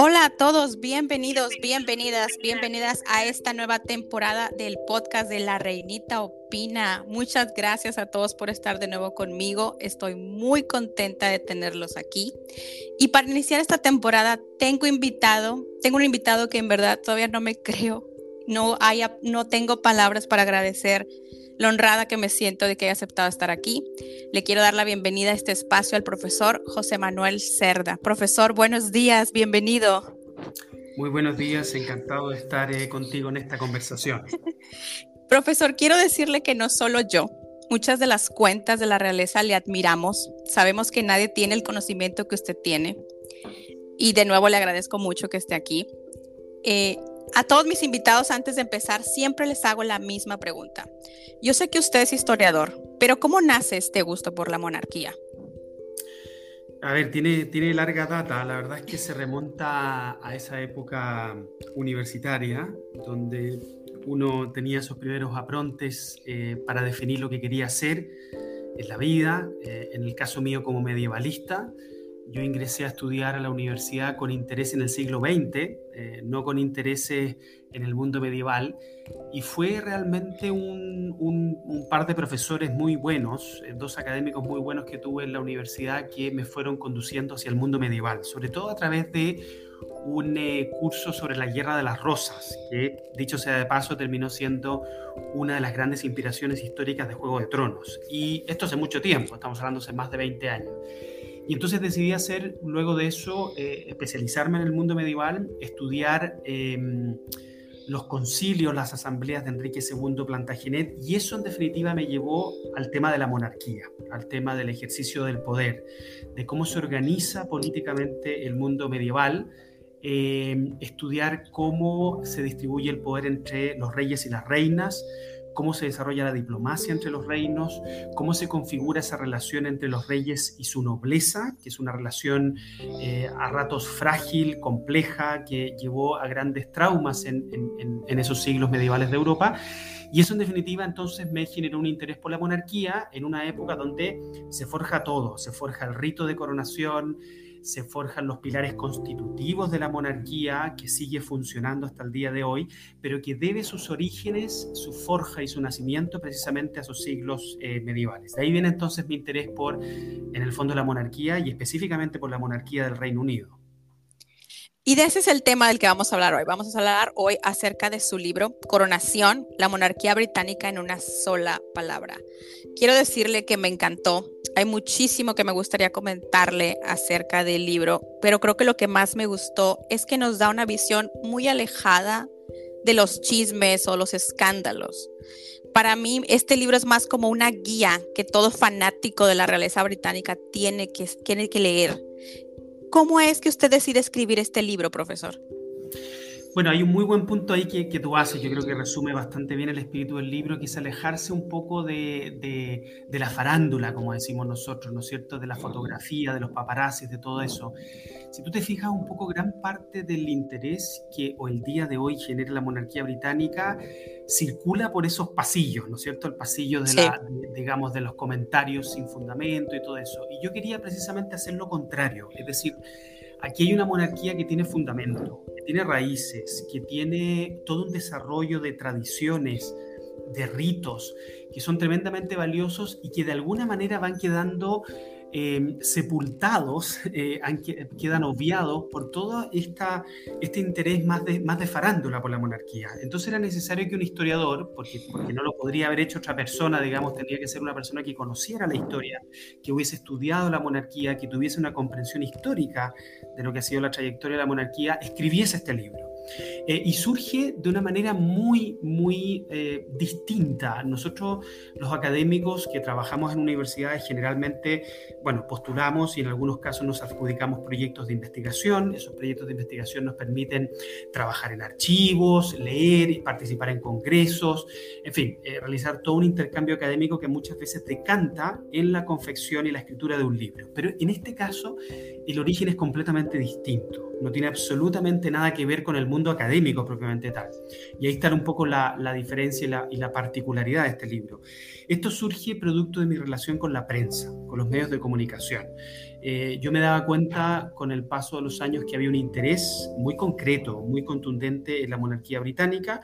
Hola a todos, bienvenidos, bienvenidas, bienvenidas a esta nueva temporada del podcast de La Reinita Opina. Muchas gracias a todos por estar de nuevo conmigo. Estoy muy contenta de tenerlos aquí. Y para iniciar esta temporada tengo invitado, tengo un invitado que en verdad todavía no me creo, no haya, no tengo palabras para agradecer lo honrada que me siento de que haya aceptado estar aquí. Le quiero dar la bienvenida a este espacio al profesor José Manuel Cerda. Profesor, buenos días, bienvenido. Muy buenos días, encantado de estar eh, contigo en esta conversación. profesor, quiero decirle que no solo yo, muchas de las cuentas de la realeza le admiramos. Sabemos que nadie tiene el conocimiento que usted tiene. Y de nuevo le agradezco mucho que esté aquí. Eh, a todos mis invitados antes de empezar siempre les hago la misma pregunta. Yo sé que usted es historiador, pero ¿cómo nace este gusto por la monarquía? A ver, tiene, tiene larga data. La verdad es que se remonta a esa época universitaria, donde uno tenía sus primeros aprontes eh, para definir lo que quería hacer en la vida. Eh, en el caso mío como medievalista, yo ingresé a estudiar a la universidad con interés en el siglo XX, eh, no con intereses en el mundo medieval, y fue realmente un, par de profesores muy buenos, eh, dos académicos muy buenos que tuve en la universidad que me fueron conduciendo hacia el mundo medieval, sobre todo a través de un eh, curso sobre la Guerra de las Rosas, que dicho sea de paso terminó siendo una de las grandes inspiraciones históricas de Juego de Tronos. Y esto hace mucho tiempo, estamos hablando hace más de 20 años. Y entonces decidí hacer, luego de eso, eh, especializarme en el mundo medieval, estudiar em, los concilios, las asambleas de Enrique II Plantagenet, y eso en definitiva me llevó al tema de la monarquía, al tema del ejercicio del poder, de cómo se organiza políticamente el mundo medieval, em, estudiar cómo se distribuye el poder entre los reyes y las reinas, cómo se desarrolla la diplomacia entre los reinos, cómo se configura esa relación entre los reyes y su nobleza, que es una relación eh, a ratos frágil, compleja, que llevó a grandes traumas en, en esos siglos medievales de Europa. Y eso en definitiva entonces me generó un interés por la monarquía en una época donde se forja todo, se forja el rito de coronación, se forjan los pilares constitutivos de la monarquía que sigue funcionando hasta el día de hoy, pero que debe sus orígenes, su forja y su nacimiento precisamente a sus siglos eh, medievales. De ahí viene entonces mi interés por, en el fondo, la monarquía y específicamente por la monarquía del Reino Unido. Y de ese es el tema del que vamos a hablar hoy. Vamos a hablar hoy acerca de su libro Coronación, la monarquía británica en una sola palabra. Quiero decirle que me encantó. Hay muchísimo que me gustaría comentarle acerca del libro, pero creo que lo que más me gustó es que nos da una visión muy alejada de los chismes o los escándalos. Para mí, este libro es más como una guía que todo fanático de la realeza británica tiene que, tiene que leer ¿Cómo es que usted decide escribir este libro, profesor? Bueno, hay un muy buen punto ahí que, que, tú haces, yo creo que resume bastante bien el espíritu del libro, que es alejarse un poco de, de, de, la farándula, como decimos nosotros, ¿no es cierto? De la fotografía, de los paparazzis, de todo eso. Si tú te fijas un poco, gran parte del interés que hoy el día de hoy genera la monarquía británica circula por esos pasillos, ¿no es cierto? El pasillo de, la, digamos, de los comentarios sin fundamento y todo eso. Y yo quería precisamente hacer lo contrario, es decir, aquí hay una monarquía que tiene fundamento, que tiene raíces, que tiene todo un desarrollo de tradiciones, de ritos, que son tremendamente valiosos y que de alguna manera van quedando Em, sepultados, eh, quedan obviados por todo esta, este interés más de, más de farándula por la monarquía. Entonces era necesario que un historiador, porque, porque no lo podría haber hecho otra persona, digamos, tendría que ser una persona que conociera la historia, que hubiese estudiado la monarquía, que tuviese una comprensión histórica de lo que ha sido la trayectoria de la monarquía, escribiese este libro. Eh, y surge de una manera muy, muy eh, distinta. Nosotros, los académicos que trabajamos en universidades, generalmente, bueno, postulamos y en algunos casos nos adjudicamos proyectos de investigación. Esos proyectos de investigación nos permiten trabajar en archivos, leer, participar en congresos, en fin, eh, realizar todo un intercambio académico que muchas veces decanta en la confección y la escritura de un libro. Pero en este caso, el origen es completamente distinto. No tiene absolutamente nada que ver con el mundo académico propiamente tal. Y ahí está un poco la, diferencia y la, particularidad de este libro. Esto surge producto de mi relación con la prensa, con los medios de comunicación. Eh, yo me daba cuenta con el paso de los años que había un interés muy concreto, muy contundente en la monarquía británica,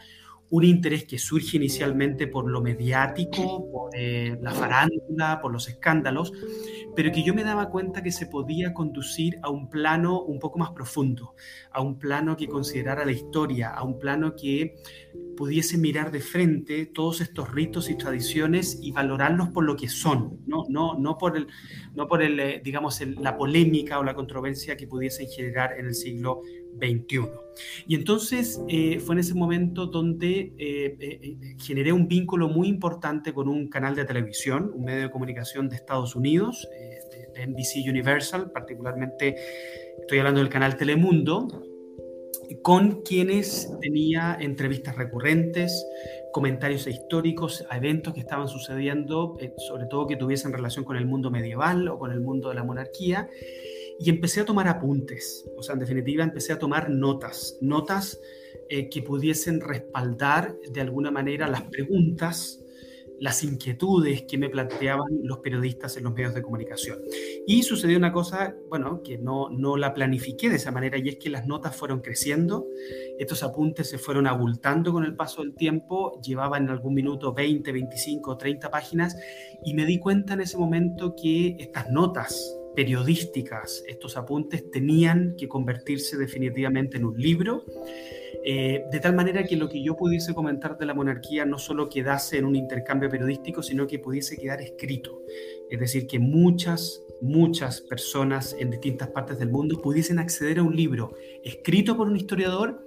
un interés que surge inicialmente por lo mediático, por eh, la farándula, por los escándalos, pero que yo me daba cuenta que se podía conducir a un plano un poco más profundo, a un plano que considerara la historia, a un plano que pudiese mirar de frente todos estos ritos y tradiciones y valorarlos por lo que son, no, no, no por, el, no por el, eh, digamos, la polémica o la controversia que pudiesen generar en el siglo 21. Y entonces eh, fue en ese momento donde eh, eh, generé un vínculo muy importante con un canal de televisión, un medio de comunicación de Estados Unidos, de, NBC Universal, particularmente estoy hablando del canal Telemundo, con quienes tenía entrevistas recurrentes, comentarios históricos a eventos que estaban sucediendo, sobre todo que tuviesen relación con el mundo medieval o con el mundo de la monarquía y empecé a tomar apuntes, o sea, en definitiva empecé a tomar notas, notas eh, que pudiesen respaldar de alguna manera las preguntas, las inquietudes que me planteaban los periodistas en los medios de comunicación. Y sucedió una cosa, bueno, que no, no la planifiqué de esa manera, y es que las notas fueron creciendo, estos apuntes se fueron abultando con el paso del tiempo, llevaban en algún minuto 20, 25, 30 páginas, y me di cuenta en ese momento que estas notas, periodísticas, estos apuntes tenían que convertirse definitivamente en un libro, eh, de tal manera que lo que yo pudiese comentar de la monarquía no solo quedase en un intercambio periodístico, sino que pudiese quedar escrito. Es decir, que muchas, muchas personas en distintas partes del mundo pudiesen acceder a un libro escrito por un historiador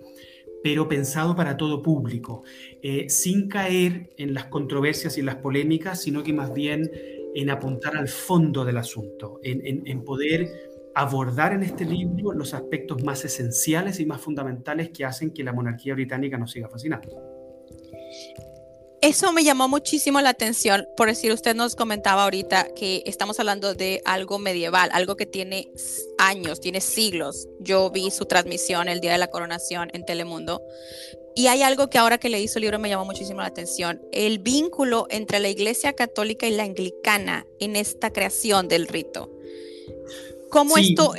pero pensado para todo público, eh, sin caer en las controversias y las polémicas, sino que más bien en apuntar al fondo del asunto, en, poder abordar en este libro los aspectos más esenciales y más fundamentales que hacen que la monarquía británica nos siga fascinando. Eso me llamó muchísimo la atención, por decir, usted nos comentaba ahorita que estamos hablando de algo medieval, algo que tiene años, tiene siglos. Yo vi su transmisión el día de la coronación en Telemundo, y hay algo que ahora que leí su libro me llamó muchísimo la atención, el vínculo entre la Iglesia Católica y la Anglicana en esta creación del rito. ¿Cómo esto...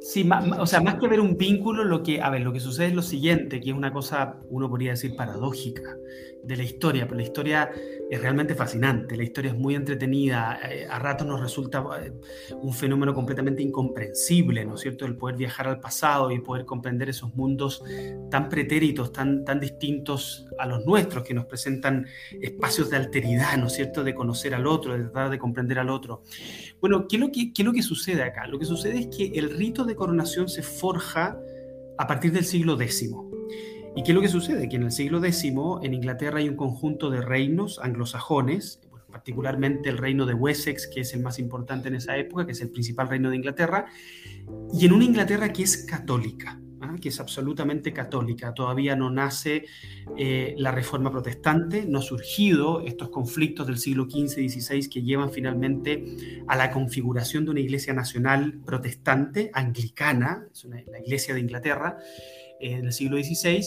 Sí, o sea, más que ver un vínculo, lo que, a ver, lo que sucede es lo siguiente, que es una cosa, uno podría decir, paradójica de la historia, pero la historia es realmente fascinante, la historia es muy entretenida, eh, a ratos nos resulta eh, un fenómeno completamente incomprensible, ¿no es cierto?, el poder viajar al pasado y poder comprender esos mundos tan pretéritos, tan, tan distintos a los nuestros, que nos presentan espacios de alteridad, ¿no es cierto?, de conocer al otro, de tratar de comprender al otro. Bueno, ¿qué es lo que, qué es lo que sucede acá? Lo que sucede es que el rito de coronación se forja a partir del siglo X. ¿Y qué es lo que sucede? Que en el siglo X en Inglaterra hay un conjunto de reinos anglosajones, particularmente el reino de Wessex, que es el más importante en esa época, que es el principal reino de Inglaterra, y en una Inglaterra que es católica, ¿ah? que es absolutamente católica. Todavía no nace eh, la reforma protestante, no han surgido estos conflictos del siglo XV y XVI que llevan finalmente a la configuración de una iglesia nacional protestante, anglicana, es la iglesia de Inglaterra, en el siglo XVI,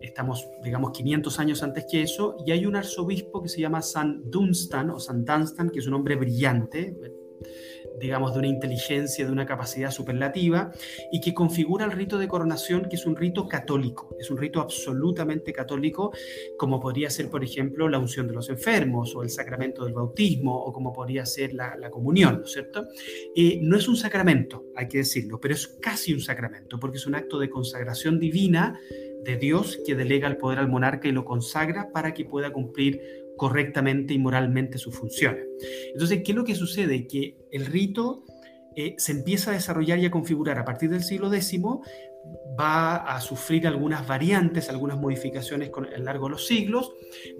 estamos, digamos, 500 años antes que eso, y hay un arzobispo que se llama San Dunstan o San Dunstan, que es un hombre brillante, digamos, de una inteligencia, de una capacidad superlativa, y que configura el rito de coronación, que es un rito católico, es un rito absolutamente católico, como podría ser, por ejemplo, la unción de los enfermos, o el sacramento del bautismo, o como podría ser la, comunión, ¿no es cierto? Eh, no es un sacramento, hay que decirlo, pero es casi un sacramento, porque es un acto de consagración divina de Dios que delega el poder al monarca y lo consagra para que pueda cumplir correctamente y moralmente sus funciones. Entonces, ¿qué es lo que sucede? Que el rito eh, se empieza a desarrollar y a configurar a partir del siglo X, va a sufrir algunas variantes, algunas modificaciones con, a lo largo de los siglos,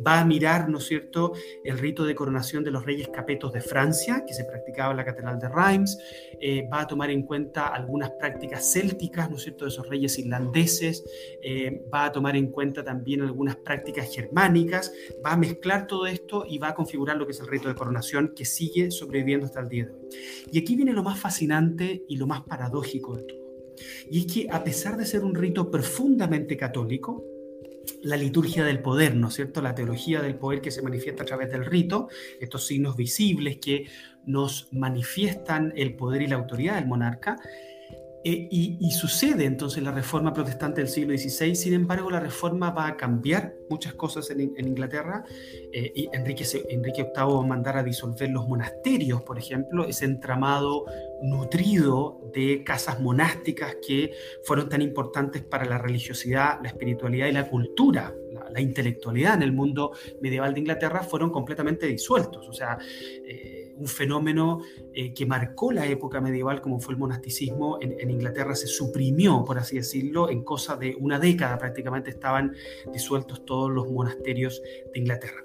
va a mirar, ¿no es cierto?, el rito de coronación de los reyes capetos de Francia, que se practicaba en la Catedral de Reims, eh, va a tomar en cuenta algunas prácticas célticas, ¿no es cierto?, de esos reyes irlandeses, eh, va a tomar en cuenta también algunas prácticas germánicas, va a mezclar todo esto y va a configurar lo que es el rito de coronación que sigue sobreviviendo hasta el día de hoy. Y aquí viene lo más fascinante y lo más paradójico de todo Y es que a pesar de ser un rito profundamente católico, la liturgia del poder, ¿no es cierto? La teología del poder que se manifiesta a través del rito, estos signos visibles que nos manifiestan el poder y la autoridad del monarca, eh, y, sucede entonces la reforma protestante del siglo XVI, sin embargo la reforma va a cambiar muchas cosas en, Inglaterra. Eh, y Enrique, Enrique VIII va a mandar a disolver los monasterios, por ejemplo, ese entramado nutrido de casas monásticas que fueron tan importantes para la religiosidad, la espiritualidad y la cultura, la, intelectualidad en el mundo medieval de Inglaterra, fueron completamente disueltos. O sea, eh, un fenómeno eh, que marcó la época medieval como fue el monasticismo en, Inglaterra se suprimió, por así decirlo, en cosa de una década prácticamente estaban disueltos todos los monasterios de Inglaterra.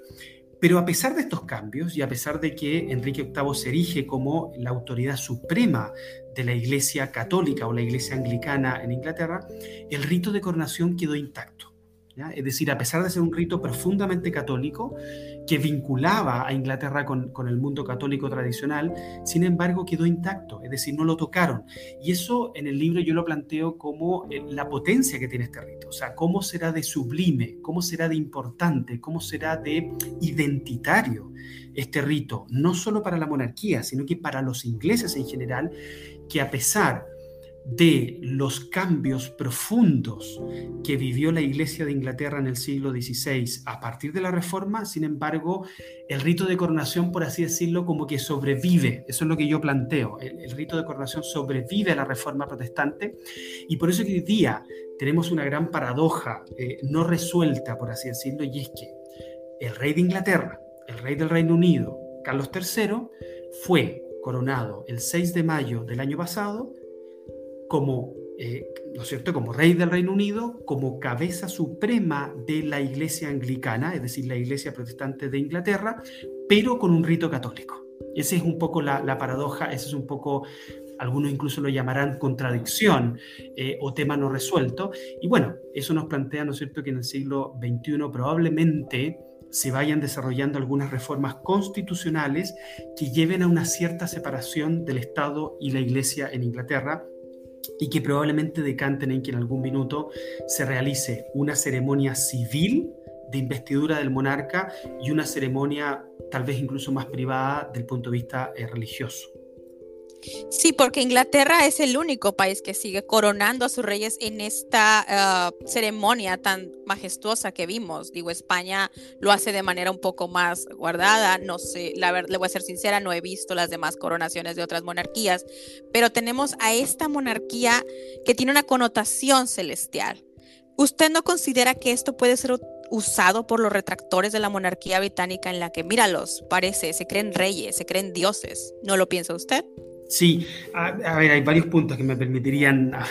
Pero a pesar de estos cambios y a pesar de que Enrique VIII se erige como la autoridad suprema de la Iglesia católica o la Iglesia anglicana en Inglaterra, el rito de coronación quedó intacto. Es decir, a pesar de ser un rito profundamente católico que vinculaba a Inglaterra con, el mundo católico tradicional, sin embargo quedó intacto, es decir, no lo tocaron. Y eso en el libro yo lo planteo como eh, la potencia que tiene este rito, o sea, cómo será de sublime, cómo será de importante, cómo será de identitario este rito, no solo para la monarquía, sino que para los ingleses en general, que a pesar de los cambios profundos que vivió la Iglesia de Inglaterra en el siglo XVI a partir de la Reforma, sin embargo, el rito de coronación, por así decirlo, como que sobrevive. Eso es lo que yo planteo. El, rito de coronación sobrevive a la Reforma protestante y por eso que hoy día tenemos una gran paradoja eh, no resuelta, por así decirlo, y es que el rey de Inglaterra, el rey del Reino Unido, Carlos III, fue coronado el 6 de mayo del año pasado como, eh, ¿no es cierto?, como rey del Reino Unido, como cabeza suprema de la Iglesia anglicana, es decir, la Iglesia protestante de Inglaterra, pero con un rito católico. Esa es un poco la, paradoja, ese es un poco algunos incluso lo llamarán contradicción eh, o tema no resuelto. Y bueno, eso nos plantea, ¿no es cierto?, que en el siglo XXI probablemente se vayan desarrollando algunas reformas constitucionales que lleven a una cierta separación del Estado y la Iglesia en Inglaterra, y que probablemente decanten en que en algún minuto se realice una ceremonia civil de investidura del monarca y una ceremonia tal vez incluso más privada del punto de vista eh, religioso. Sí, porque Inglaterra es el único país que sigue coronando a sus reyes en esta ah, ceremonia tan majestuosa que vimos. Digo, España lo hace de manera un poco más guardada. No sé, la verdad, le voy a ser sincera, no he visto las demás coronaciones de otras monarquías, pero tenemos a esta monarquía que tiene una connotación celestial. ¿Usted no considera que esto puede ser usado por los retractores de la monarquía británica en la que, míralos, parece, se creen reyes, se creen dioses? ¿No lo piensa usted? Sí, a, ver, hay varios puntos que me permitirían ah,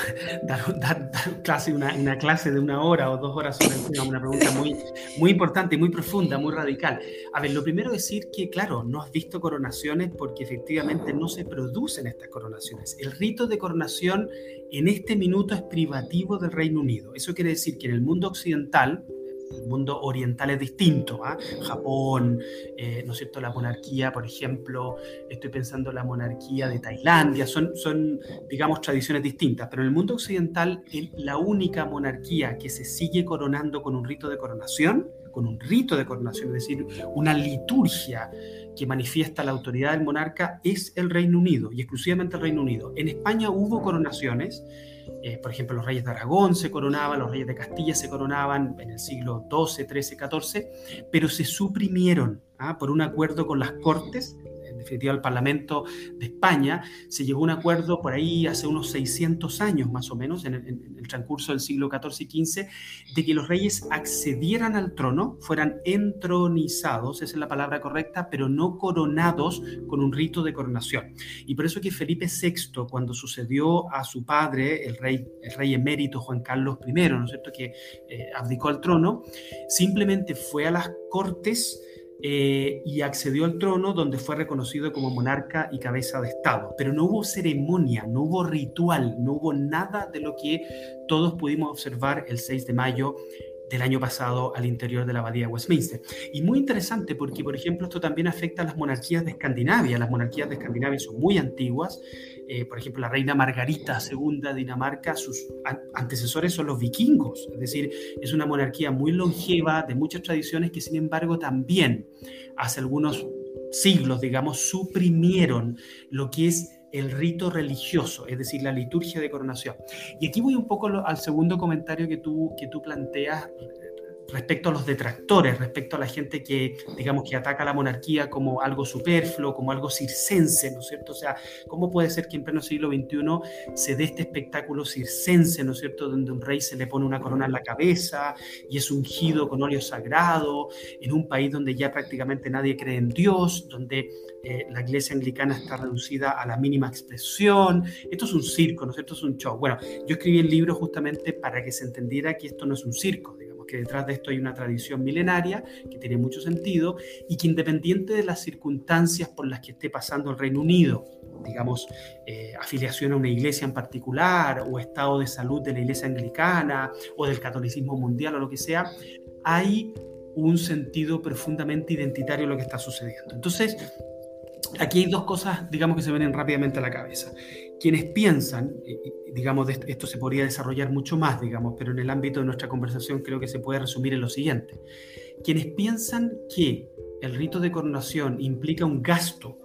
dar, clase, una, clase de una hora o dos horas sobre una pregunta muy, muy importante, muy profunda, muy radical. A ver, lo primero es decir que, claro, no has visto coronaciones porque efectivamente no se producen estas coronaciones. El rito de coronación en este minuto es privativo del Reino Unido. Eso quiere decir que en el mundo occidental, el mundo oriental es distinto. ¿ah? Japón, eh, ¿no es cierto? La monarquía, por ejemplo, estoy pensando en la monarquía de Tailandia, son, digamos, tradiciones distintas, pero en el mundo occidental la única monarquía que se sigue coronando con un rito de coronación, con un rito de coronación, es decir, una liturgia que manifiesta la autoridad del monarca, es el Reino Unido y exclusivamente el Reino Unido. En España hubo coronaciones eh, por ejemplo, los reyes de Aragón se coronaban, los reyes de Castilla se coronaban en el siglo XII, XIII, XIV, pero se suprimieron ¿ah? por un acuerdo con las Cortes definitiva el Parlamento de España, se llegó a un acuerdo por ahí hace unos 600 años más o menos, en el, transcurso del siglo XIV y XV, de que los reyes accedieran al trono, fueran entronizados, esa es la palabra correcta, pero no coronados con un rito de coronación. Y por eso que Felipe VI, cuando sucedió a su padre, el rey, el rey emérito Juan Carlos I, ¿no es cierto?, que eh, abdicó al trono, simplemente fue a las cortes, eh, y accedió al trono donde fue reconocido como monarca y cabeza de Estado. Pero no hubo ceremonia, no hubo ritual, no hubo nada de lo que todos pudimos observar el 6 de mayo del año pasado al interior de la abadía de Westminster. Y muy interesante porque, por ejemplo, esto también afecta a las monarquías de Escandinavia. Las monarquías de Escandinavia son muy antiguas. Eh, por ejemplo, la reina Margarita II de Dinamarca, sus antecesores son los vikingos. Es decir, es una monarquía muy longeva, de muchas tradiciones, que sin embargo también hace algunos siglos, digamos, suprimieron lo que es el rito religioso, es decir, la liturgia de coronación. Y aquí voy un poco al segundo comentario que tú, que tú planteas respecto a los detractores, respecto a la gente que, digamos, que ataca a la monarquía como algo superfluo, como algo circense, ¿no es cierto? O sea, ¿cómo puede ser que en pleno siglo XXI se dé este espectáculo circense, ¿no es cierto?, donde un rey se le pone una corona en la cabeza y es ungido con óleo sagrado, en un país donde ya prácticamente nadie cree en Dios, donde eh, la iglesia anglicana está reducida a la mínima expresión. Esto es un circo, ¿no es cierto? Es un show. Bueno, yo escribí el libro justamente para que se entendiera que esto no es un circo, que detrás de esto hay una tradición milenaria que tiene mucho sentido y que independiente de las circunstancias por las que esté pasando el Reino Unido, digamos, eh, afiliación a una iglesia en particular o estado de salud de la iglesia anglicana o del catolicismo mundial o lo que sea, hay un sentido profundamente identitario en lo que está sucediendo. Entonces, aquí hay dos cosas, digamos, que se vienen rápidamente a la cabeza quienes piensan, digamos, esto se podría desarrollar mucho más, digamos, pero en el ámbito de nuestra conversación creo que se puede resumir en lo siguiente. Quienes piensan que el rito de coronación implica un gasto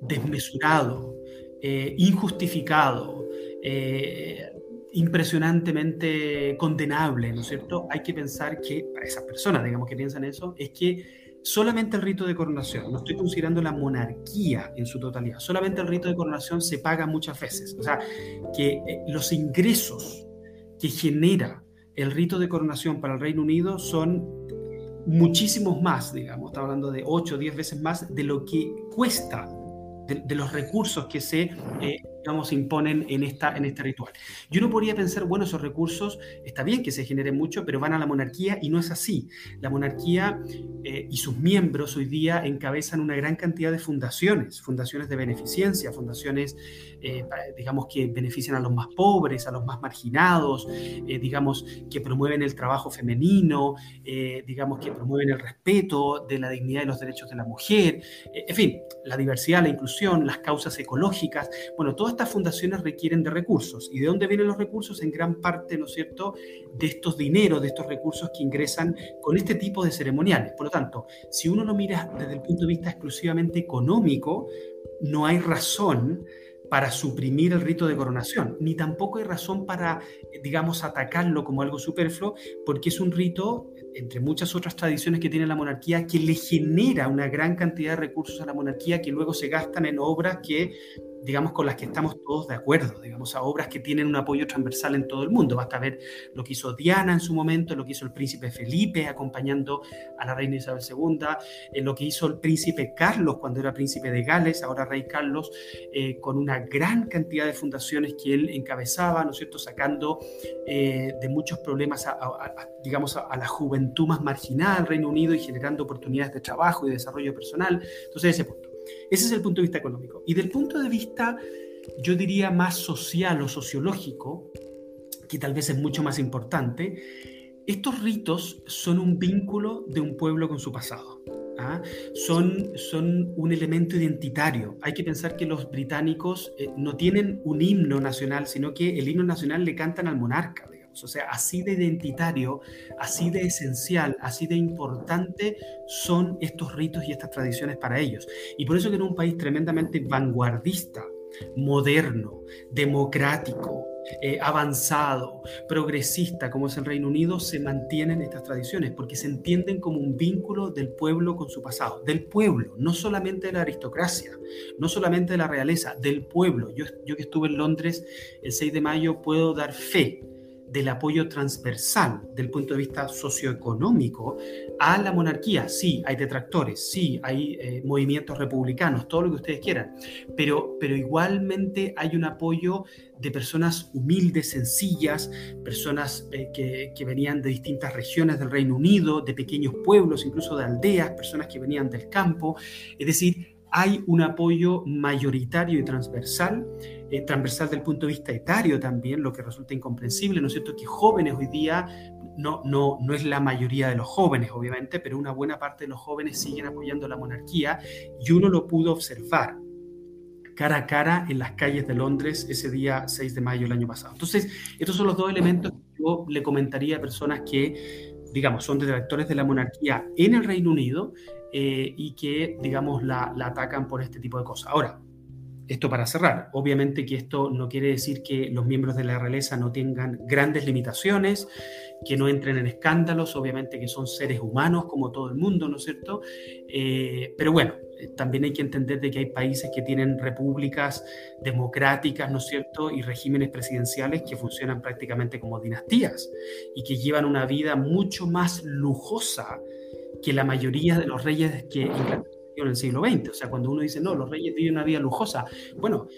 desmesurado, eh, injustificado, eh, impresionantemente condenable, ¿no es cierto? Hay que pensar que, para esas personas, digamos, que piensan eso, es que solamente el rito de coronación, no estoy considerando la monarquía en su totalidad, solamente el rito de coronación se paga muchas veces. O sea, que eh, los ingresos que genera el rito de coronación para el Reino Unido son muchísimos más, digamos, está hablando de 8 o 10 veces más de lo que cuesta, de, los recursos que se eh, digamos, imponen en, esta, en este ritual. Y uno podría pensar, bueno, esos recursos, está bien que se generen mucho, pero van a la monarquía y no es así. La monarquía eh, y sus miembros hoy día encabezan una gran cantidad de fundaciones, fundaciones de beneficencia, fundaciones, eh, digamos, que benefician a los más pobres, a los más marginados, eh, digamos, que promueven el trabajo femenino, digamos, que promueven el respeto de la dignidad y los derechos de la mujer, en fin, la diversidad, la inclusión, las causas ecológicas, bueno, todo estas fundaciones requieren de recursos. ¿Y de dónde vienen los recursos? En gran parte, ¿no es cierto?, de estos dineros, de estos recursos que ingresan con este tipo de ceremoniales. Por lo tanto, si uno lo mira desde el punto de vista exclusivamente económico, no hay razón para suprimir el rito de coronación, ni tampoco hay razón para, digamos, atacarlo como algo superfluo, porque es un rito, entre muchas otras tradiciones que tiene la monarquía, que le genera una gran cantidad de recursos a la monarquía que luego se gastan en obras que digamos, con las que estamos todos de acuerdo, digamos, a obras que tienen un apoyo transversal en todo el mundo. Basta ver lo que hizo Diana en su momento, lo que hizo el príncipe Felipe acompañando a la reina Isabel II, eh, lo que hizo el príncipe Carlos cuando era príncipe de Gales, ahora rey Carlos, eh, con una gran cantidad de fundaciones que él encabezaba, ¿no es cierto?, sacando eh, de muchos problemas, digamos, a, la juventud más marginal del Reino Unido y generando oportunidades de trabajo y desarrollo personal. Entonces, ese punto. Ese es el punto de vista económico. Y del punto de vista, yo diría, más social o sociológico, que tal vez es mucho más importante, estos ritos son un vínculo de un pueblo con su pasado. ¿ah? Son, son un elemento identitario. Hay que pensar que los británicos eh, no tienen un himno nacional, sino que el himno nacional le cantan al monarca. O sea, así de identitario, así de esencial, así de importante son estos ritos y estas tradiciones para ellos. Y por eso que en un país tremendamente vanguardista, moderno, democrático, eh, avanzado, progresista como es el Reino Unido, se mantienen estas tradiciones porque se entienden como un vínculo del pueblo con su pasado, del pueblo, no solamente de la aristocracia, no solamente de la realeza, del pueblo. Yo, yo que estuve en Londres el 6 de mayo puedo dar fe del apoyo transversal del punto de vista socioeconómico a la monarquía. Sí, hay detractores, sí, hay eh, movimientos republicanos, todo lo que ustedes quieran, pero, pero igualmente hay un apoyo de personas humildes, sencillas, personas eh, que, que, venían de distintas regiones del Reino Unido, de pequeños pueblos, incluso de aldeas, personas que venían del campo. Es decir, hay un apoyo mayoritario y transversal, eh, transversal del punto de vista etario también, lo que resulta incomprensible, ¿no es cierto? Que jóvenes hoy día, no, no, no es la mayoría de los jóvenes, obviamente, pero una buena parte de los jóvenes siguen apoyando la monarquía y uno lo pudo observar cara a cara en las calles de Londres ese día 6 de mayo del año pasado. Entonces, estos son los dos elementos que yo le comentaría a personas que, digamos, son detractores de la monarquía en el Reino Unido eh, y que, digamos, la, la atacan por este tipo de cosas. Ahora, esto para cerrar, obviamente que esto no quiere decir que los miembros de la realeza no tengan grandes limitaciones, que no entren en escándalos, obviamente que son seres humanos como todo el mundo, ¿no es cierto? Eh, pero bueno, eh, también hay que entender de que hay países que tienen repúblicas democráticas, ¿no es cierto? Y regímenes presidenciales que funcionan prácticamente como dinastías y que llevan una vida mucho más lujosa que la mayoría de los reyes que en el siglo XX. O sea, cuando uno dice, no, los reyes viven una vida lujosa, bueno,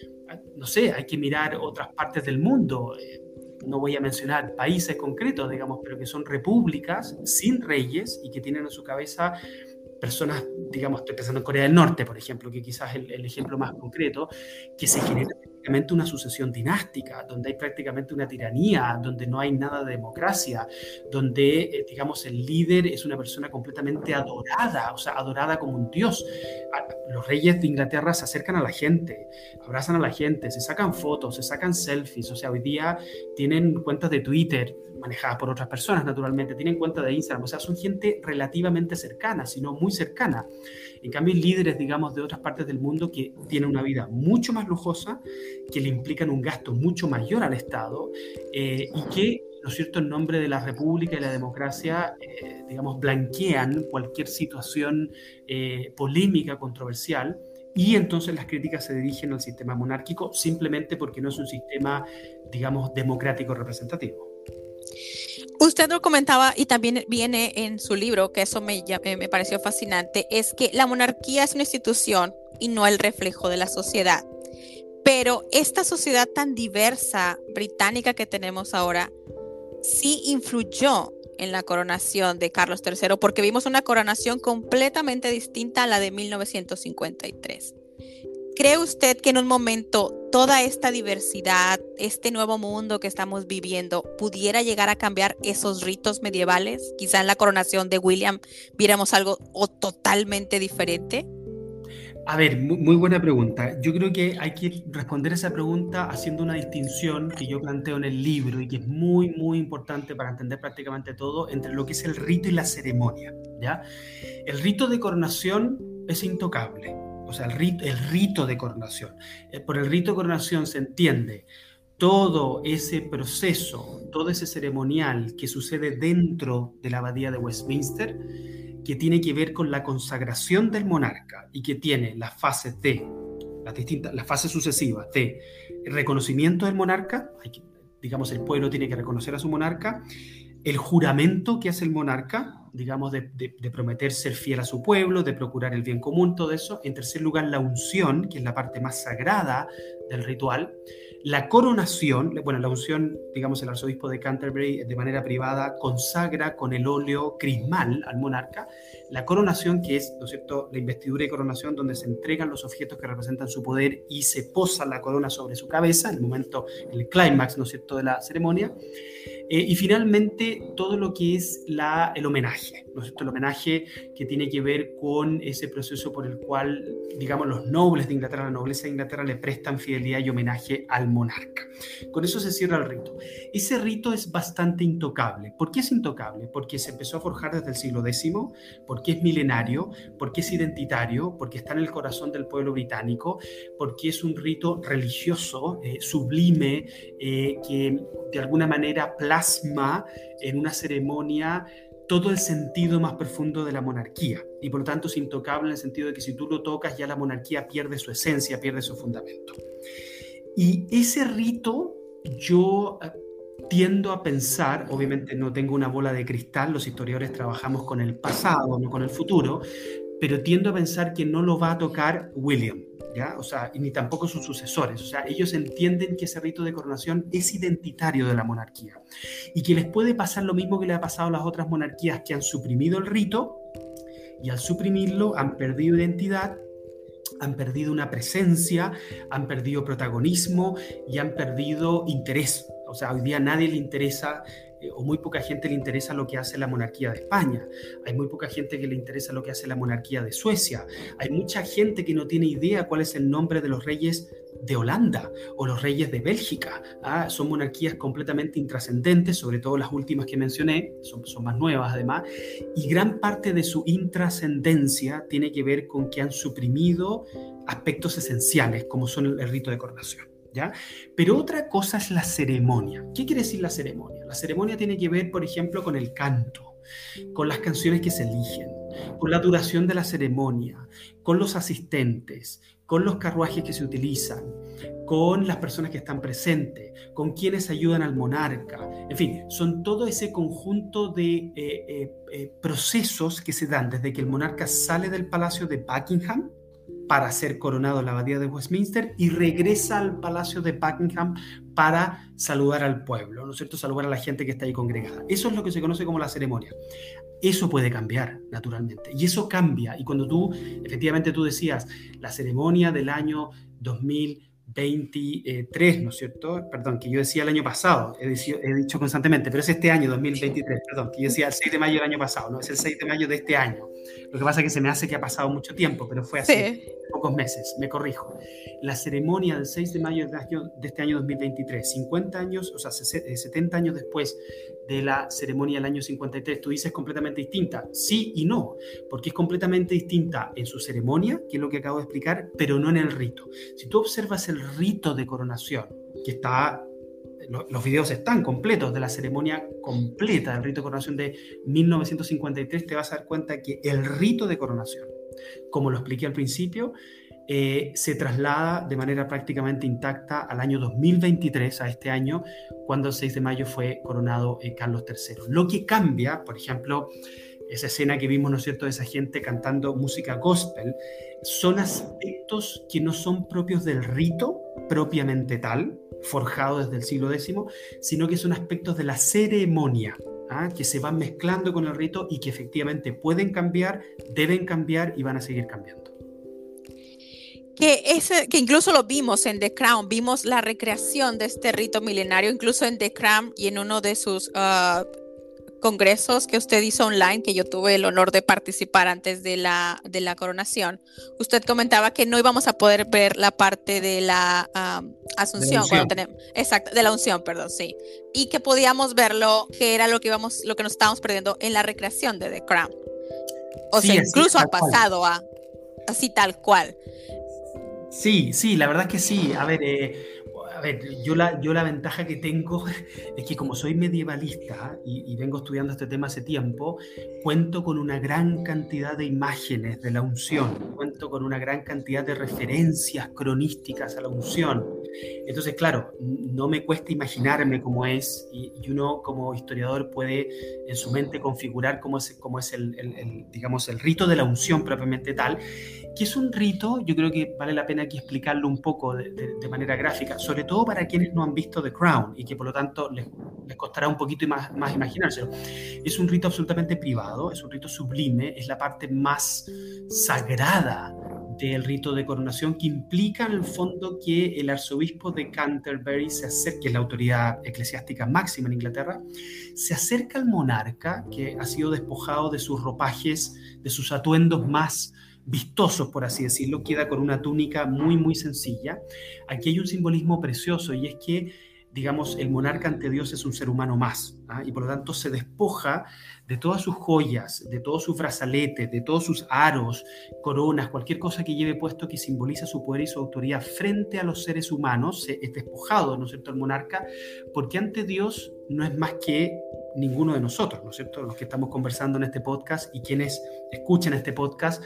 no sé, hay que mirar otras partes del mundo. Eh, no voy a mencionar países concretos, digamos, pero que son repúblicas sin reyes y que tienen a su cabeza personas, digamos, estoy pensando en Corea del Norte, por ejemplo, que quizás es el, el ejemplo más concreto, que se genera prácticamente una sucesión dinástica, donde hay prácticamente una tiranía, donde no hay nada de democracia, donde, eh, digamos, el líder es una persona completamente adorada, o sea, adorada como un dios. Los reyes de Inglaterra se acercan a la gente, abrazan a la gente, se sacan fotos, se sacan selfies, o sea, hoy día tienen cuentas de Twitter manejadas por otras personas, naturalmente, tienen cuentas de Instagram, o sea, son gente relativamente cercana, sino muy cercana. En cambio, hay líderes, digamos, de otras partes del mundo que tienen una vida mucho más lujosa, que le implican un gasto mucho mayor al Estado eh, y que, ¿no es cierto?, en nombre de la República y la democracia, eh, digamos, blanquean cualquier situación eh, polémica, controversial. Y entonces las críticas se dirigen al sistema monárquico simplemente porque no es un sistema, digamos, democrático representativo. Usted lo comentaba y también viene en su libro, que eso me, me pareció fascinante, es que la monarquía es una institución y no el reflejo de la sociedad. Pero esta sociedad tan diversa británica que tenemos ahora sí influyó en la coronación de Carlos III, porque vimos una coronación completamente distinta a la de 1953. ¿Cree usted que en un momento toda esta diversidad, este nuevo mundo que estamos viviendo, pudiera llegar a cambiar esos ritos medievales? Quizá en la coronación de William viéramos algo totalmente diferente. A ver, muy, buena pregunta. Yo creo que hay que responder esa pregunta haciendo una distinción que yo planteo en el libro y que es muy, muy importante para entender prácticamente todo entre lo que es el rito y la ceremonia. ¿ya? El rito de coronación es intocable o sea, el rito, el rito de coronación. Eh, por el rito de coronación se entiende todo ese proceso, todo ese ceremonial que sucede dentro de la abadía de Westminster, que tiene que ver con la consagración del monarca y que tiene las fases de, las distintas, las fases sucesivas de reconocimiento del monarca, digamos el pueblo tiene que reconocer a su monarca, el juramento que hace el monarca, digamos, de, prometer ser fiel a su pueblo, de procurar el bien común, todo eso. En tercer lugar, la unción, que es la parte más sagrada del ritual. La coronación, bueno, la unción, digamos, el arzobispo de Canterbury de manera privada consagra con el óleo crismal al monarca. La coronación, que es, ¿no es cierto?, la investidura y coronación, donde se entregan los objetos que representan su poder y se posa la corona sobre su cabeza, en el momento, el clímax, ¿no es cierto?, de la ceremonia. Eh, y finalmente, todo lo que es la, el homenaje, ¿no es cierto? El homenaje que tiene que ver con ese proceso por el cual, digamos, los nobles de Inglaterra, la nobleza de Inglaterra le prestan fidelidad y homenaje al monarca. Con eso se cierra el rito. Ese rito es bastante intocable. ¿Por qué es intocable? Porque se empezó a forjar desde el siglo X, porque es milenario, porque es identitario, porque está en el corazón del pueblo británico, porque es un rito religioso, eh, sublime, eh, que de alguna manera en una ceremonia todo el sentido más profundo de la monarquía y por lo tanto es intocable en el sentido de que si tú lo tocas ya la monarquía pierde su esencia, pierde su fundamento. Y ese rito yo eh, tiendo a pensar, obviamente no tengo una bola de cristal, los historiadores trabajamos con el pasado, no con el futuro, pero tiendo a pensar que no lo va a tocar William. ¿Ya? O sea, ni tampoco sus sucesores. O sea, ellos entienden que ese rito de coronación es identitario de la monarquía y que les puede pasar lo mismo que le ha pasado a las otras monarquías que han suprimido el rito y al suprimirlo han perdido identidad, han perdido una presencia, han perdido protagonismo y han perdido interés. O sea, hoy día a nadie le interesa eh, o muy poca gente le interesa lo que hace la monarquía de España, hay muy poca gente que le interesa lo que hace la monarquía de Suecia, hay mucha gente que no tiene idea cuál es el nombre de los reyes de Holanda o los reyes de Bélgica. ¿ah? Son monarquías completamente intrascendentes, sobre todo las últimas que mencioné, son, son más nuevas además, y gran parte de su intrascendencia tiene que ver con que han suprimido aspectos esenciales como son el rito de coronación. Pero otra cosa es la ceremonia. ¿Qué quiere decir la ceremonia? La ceremonia tiene que ver, por ejemplo, con el canto, con las canciones que se eligen, con la duración de la ceremonia, con los asistentes, con los carruajes que se utilizan, con las personas que están presentes, con quienes ayudan al monarca. En fin, son todo ese conjunto de eh, eh, eh, procesos que se dan desde que el monarca sale del palacio de Buckingham, para ser coronado en la abadía de Westminster y regresa al palacio de Buckingham para saludar al pueblo, ¿no es cierto? Saludar a la gente que está ahí congregada. Eso es lo que se conoce como la ceremonia. Eso puede cambiar, naturalmente. Y eso cambia. Y cuando tú, efectivamente tú decías, la ceremonia del año 2000 23, ¿no es cierto? Perdón, que yo decía el año pasado, he dicho, he dicho, constantemente, pero es este año, 2023, perdón, que yo decía el 6 de mayo del año pasado, no, es el 6 de mayo de este año. Lo que pasa es que se me hace que ha pasado mucho tiempo, pero fue hace pocos meses, me corrijo. La ceremonia del 6 de mayo de este año 2023, 50 años, o sea, 70 años después de la ceremonia del año 53, tú dices completamente distinta. Sí y no, porque es completamente distinta en su ceremonia, que es lo que acabo de explicar, pero no en el rito. Si tú observas el rito de coronación, que está los videos están completos de la ceremonia completa del rito de coronación de 1953, te vas a dar cuenta que el rito de coronación, como lo expliqué al principio, eh, se traslada de manera prácticamente intacta al año 2023, a este año, cuando el 6 de mayo fue coronado eh, Carlos III. Lo que cambia, por ejemplo, esa escena que vimos, ¿no es cierto?, de esa gente cantando música gospel, son aspectos que no son propios del rito propiamente tal, forjado desde el siglo X, sino que son aspectos de la ceremonia, ¿ah? que se van mezclando con el rito y que efectivamente pueden cambiar, deben cambiar y van a seguir cambiando. Que, ese, que incluso lo vimos en The Crown, vimos la recreación de este rito milenario, incluso en The Crown y en uno de sus uh, congresos que usted hizo online, que yo tuve el honor de participar antes de la, de la coronación, usted comentaba que no íbamos a poder ver la parte de la um, asunción, exacto, de la unción, perdón, sí, y que podíamos verlo, que era lo que íbamos, lo que nos estábamos perdiendo en la recreación de The Crown. O sea, incluso ha pasado a así tal cual. Sí, sí, la verdad que sí. A ver, eh, a ver, yo la, yo la ventaja que tengo es que como soy medievalista y, vengo estudiando este tema hace tiempo, cuento con una gran cantidad de imágenes de la unción, cuento con una gran cantidad de referencias cronísticas a la unción. Entonces, claro, no me cuesta imaginarme cómo es y, uno como historiador puede en su mente configurar cómo es, cómo es el, digamos, el rito de la unción propiamente tal, que es un rito, yo creo que vale la pena aquí explicarlo un poco de, de manera gráfica, sobre todo para quienes no han visto The Crown y que por lo tanto les, les costará un poquito más, más imaginárselo. Es un rito absolutamente privado, es un rito sublime, es la parte más sagrada del rito de coronación que implica en el fondo que el arzobispo de Canterbury se acerque, que es la autoridad eclesiástica máxima en Inglaterra, se acerca al monarca que ha sido despojado de sus ropajes, de sus atuendos más vistosos, por así decirlo, queda con una túnica muy, muy sencilla. Aquí hay un simbolismo precioso y es que, digamos, el monarca ante Dios es un ser humano más ¿ah? y por lo tanto se despoja de todas sus joyas, de todos sus brazaletes, de todos sus aros, coronas, cualquier cosa que lleve puesto que simboliza su poder y su autoridad frente a los seres humanos, es despojado, ¿no es cierto?, el monarca, porque ante Dios no es más que ninguno de nosotros, ¿no es cierto?, los que estamos conversando en este podcast y quienes escuchen este podcast,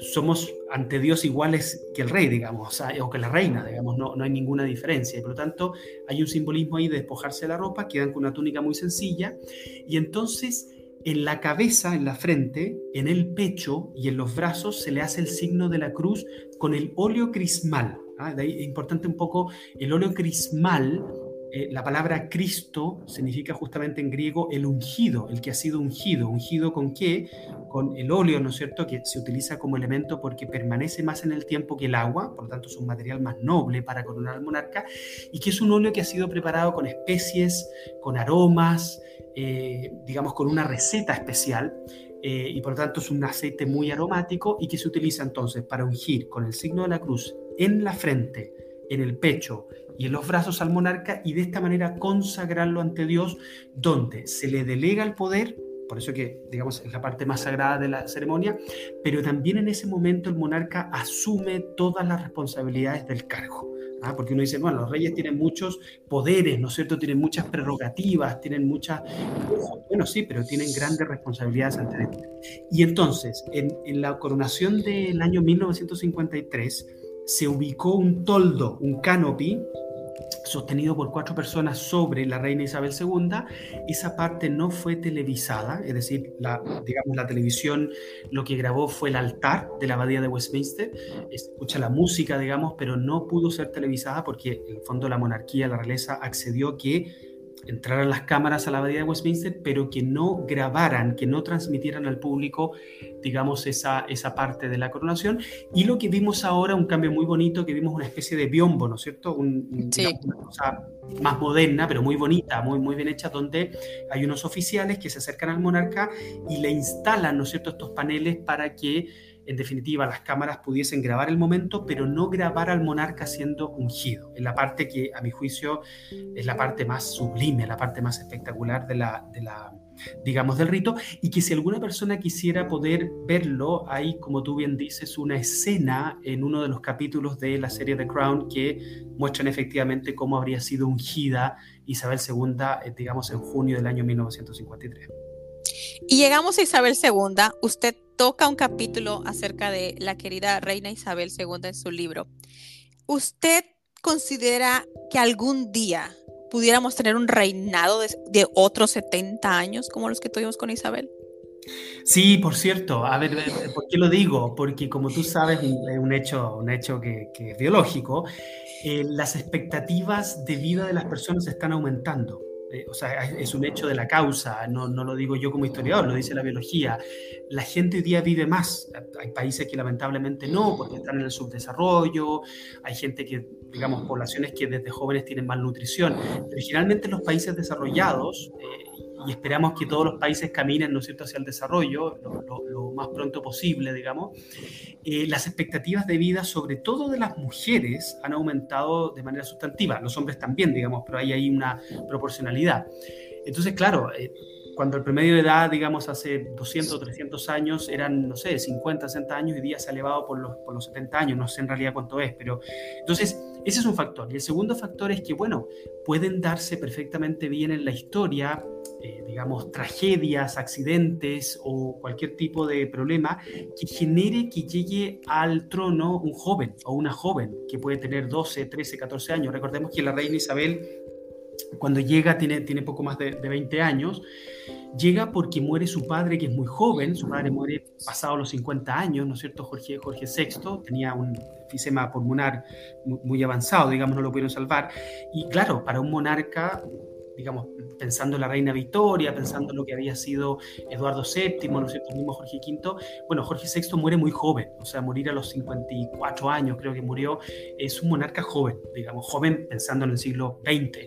somos ante Dios iguales que el rey, digamos, o, que la reina, digamos, no, no hay ninguna diferencia. Y por lo tanto, hay un simbolismo ahí de despojarse de la ropa, quedan con una túnica muy sencilla, y entonces en la cabeza, en la frente, en el pecho y en los brazos se le hace el signo de la cruz con el óleo crismal. ¿ah? Es importante un poco, el óleo crismal eh, la palabra Cristo significa justamente en griego el ungido, el que ha sido ungido. ¿Ungido con qué? Con el óleo, ¿no es cierto?, que se utiliza como elemento porque permanece más en el tiempo que el agua, por lo tanto es un material más noble para coronar al monarca, y que es un óleo que ha sido preparado con especies, con aromas, eh, digamos, con una receta especial. Eh, y por lo tanto es un aceite muy aromático y que se utiliza entonces para ungir con el signo de la cruz en la frente, en el pecho y en los brazos al monarca y de esta manera consagrarlo ante Dios, donde se le delega el poder, por eso que digamos es la parte más sagrada de la ceremonia, pero también en ese momento el monarca asume todas las responsabilidades del cargo. ¿ah? Porque uno dice, bueno, los reyes tienen muchos poderes, ¿no es cierto? Tienen muchas prerrogativas, tienen muchas... Bueno, sí, pero tienen grandes responsabilidades ante Dios. Y entonces, en, en la coronación del año 1953, se ubicó un toldo, un canopy, sostenido por cuatro personas sobre la reina Isabel II. Esa parte no fue televisada, es decir, la, digamos, la televisión lo que grabó fue el altar de la abadía de Westminster, escucha la música, digamos, pero no pudo ser televisada porque en el fondo la monarquía, la realeza accedió que entraran las cámaras a la abadía de Westminster, pero que no grabaran, que no transmitieran al público, digamos, esa, esa parte de la coronación. Y lo que vimos ahora, un cambio muy bonito, que vimos una especie de biombo, ¿no es cierto? Un, una cosa más moderna, pero muy bonita, muy, muy bien hecha, donde hay unos oficiales que se acercan al monarca y le instalan, ¿no es cierto?, estos paneles para que en definitiva, las cámaras pudiesen grabar el momento, pero no grabar al monarca siendo ungido, en la parte que, a mi juicio, es la parte más sublime, la parte más espectacular de la, de la digamos, del rito, y que si alguna persona quisiera poder verlo, hay, como tú bien dices, una escena en uno de los capítulos de la serie The Crown que muestran efectivamente cómo habría sido ungida Isabel II, eh, digamos, en junio del año 1953. Y llegamos a Isabel II. Usted toca un capítulo acerca de la querida reina Isabel II en su libro. ¿Usted considera que algún día pudiéramos tener un reinado de, otros 70 años como los que tuvimos con Isabel? Sí, por cierto, a ver, eh, ¿por qué lo digo? Porque como tú sabes, es un hecho, un hecho que, es biológico, eh, las expectativas de vida de las personas están aumentando. Eh, o sea, es un hecho de la causa, no, no, lo digo yo como historiador, lo dice la biología. La gente hoy día vive más. Hay países que lamentablemente no, porque están en el subdesarrollo, hay gente que, digamos, poblaciones que desde jóvenes tienen malnutrición. Pero generalmente los países desarrollados, eh, y esperamos que todos los países caminen, ¿no es cierto?, hacia el desarrollo lo, más pronto posible, digamos, eh, las expectativas de vida, sobre todo de las mujeres, han aumentado de manera sustantiva. Los hombres también, digamos, pero hay ahí una proporcionalidad. Entonces, claro, eh, cuando el promedio de edad, digamos, hace 200 o 300 años eran, no sé, 50, 60 años, y día se ha elevado por los, por los 70 años, no sé en realidad cuánto es, pero entonces ese es un factor. Y el segundo factor es que, bueno, pueden darse perfectamente bien en la historia, eh, digamos, tragedias, accidentes o cualquier tipo de problema que genere que llegue al trono un joven o una joven que puede tener 12, 13, 14 años. Recordemos que la reina Isabel cuando llega tiene, tiene poco más de, de, 20 años, llega porque muere su padre, que es muy joven, su padre muere pasado los 50 años, ¿no es cierto? Jorge, Jorge VI tenía un enfisema pulmonar muy, muy avanzado, digamos, no lo pudieron salvar. Y claro, para un monarca digamos, pensando en la reina Victoria, pensando en lo que había sido Eduardo VII, ¿no es cierto? el mismo Jorge V, bueno, Jorge VI muere muy joven, o sea, morir a los 54 años, creo que murió, es un monarca joven, digamos, joven pensando en el siglo XX.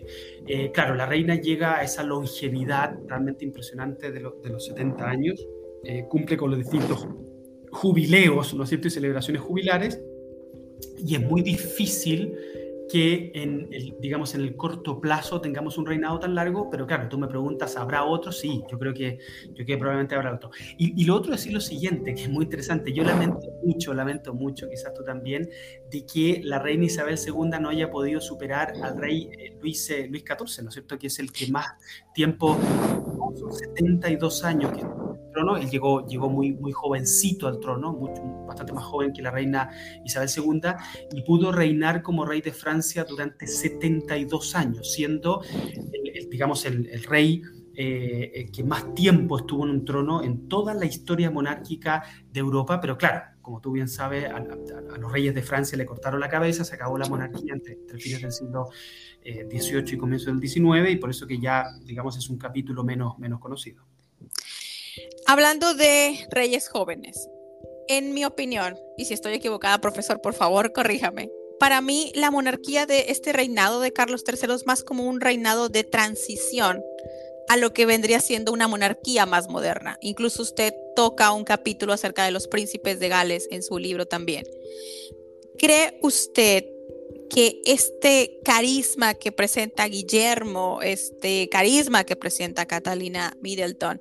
Eh, claro, la reina llega a esa longevidad realmente impresionante de, de los 70 años, eh, cumple con los distintos jubileos, ¿no es cierto?, y celebraciones jubilares, y es muy difícil que en el, digamos, en el corto plazo tengamos un reinado tan largo, pero claro, tú me preguntas, ¿habrá otro? Sí, yo creo que, yo creo que probablemente habrá otro. Y, y, lo otro es decir lo siguiente, que es muy interesante, yo lamento mucho, lamento mucho, quizás tú también, de que la reina Isabel II no haya podido superar al rey eh, Luis, eh, Luis XIV, ¿no es cierto? Que es el que más tiempo, 72 años que trono. Él llegó, llegó muy, muy jovencito al trono, mucho, bastante más joven que la reina Isabel II, y pudo reinar como rey de Francia durante 72 años, siendo, el, digamos, el, el rey eh, que más tiempo estuvo en un trono en toda la historia monárquica de Europa, pero claro, como tú bien sabes, a, los reyes de Francia le cortaron la cabeza, se acabó la monarquía entre, entre fines del siglo XVIII eh, y comienzo del XIX, y por eso que ya, digamos, es un capítulo menos, menos conocido. Hablando de reyes jóvenes, en mi opinión, y si estoy equivocada, profesor, por favor, corríjame. Para mí, la monarquía de este reinado de Carlos III es más como un reinado de transición a lo que vendría siendo una monarquía más moderna. Incluso usted toca un capítulo acerca de los príncipes de Gales en su libro también. ¿Cree usted que este carisma que presenta Guillermo, este carisma que presenta Catalina Middleton,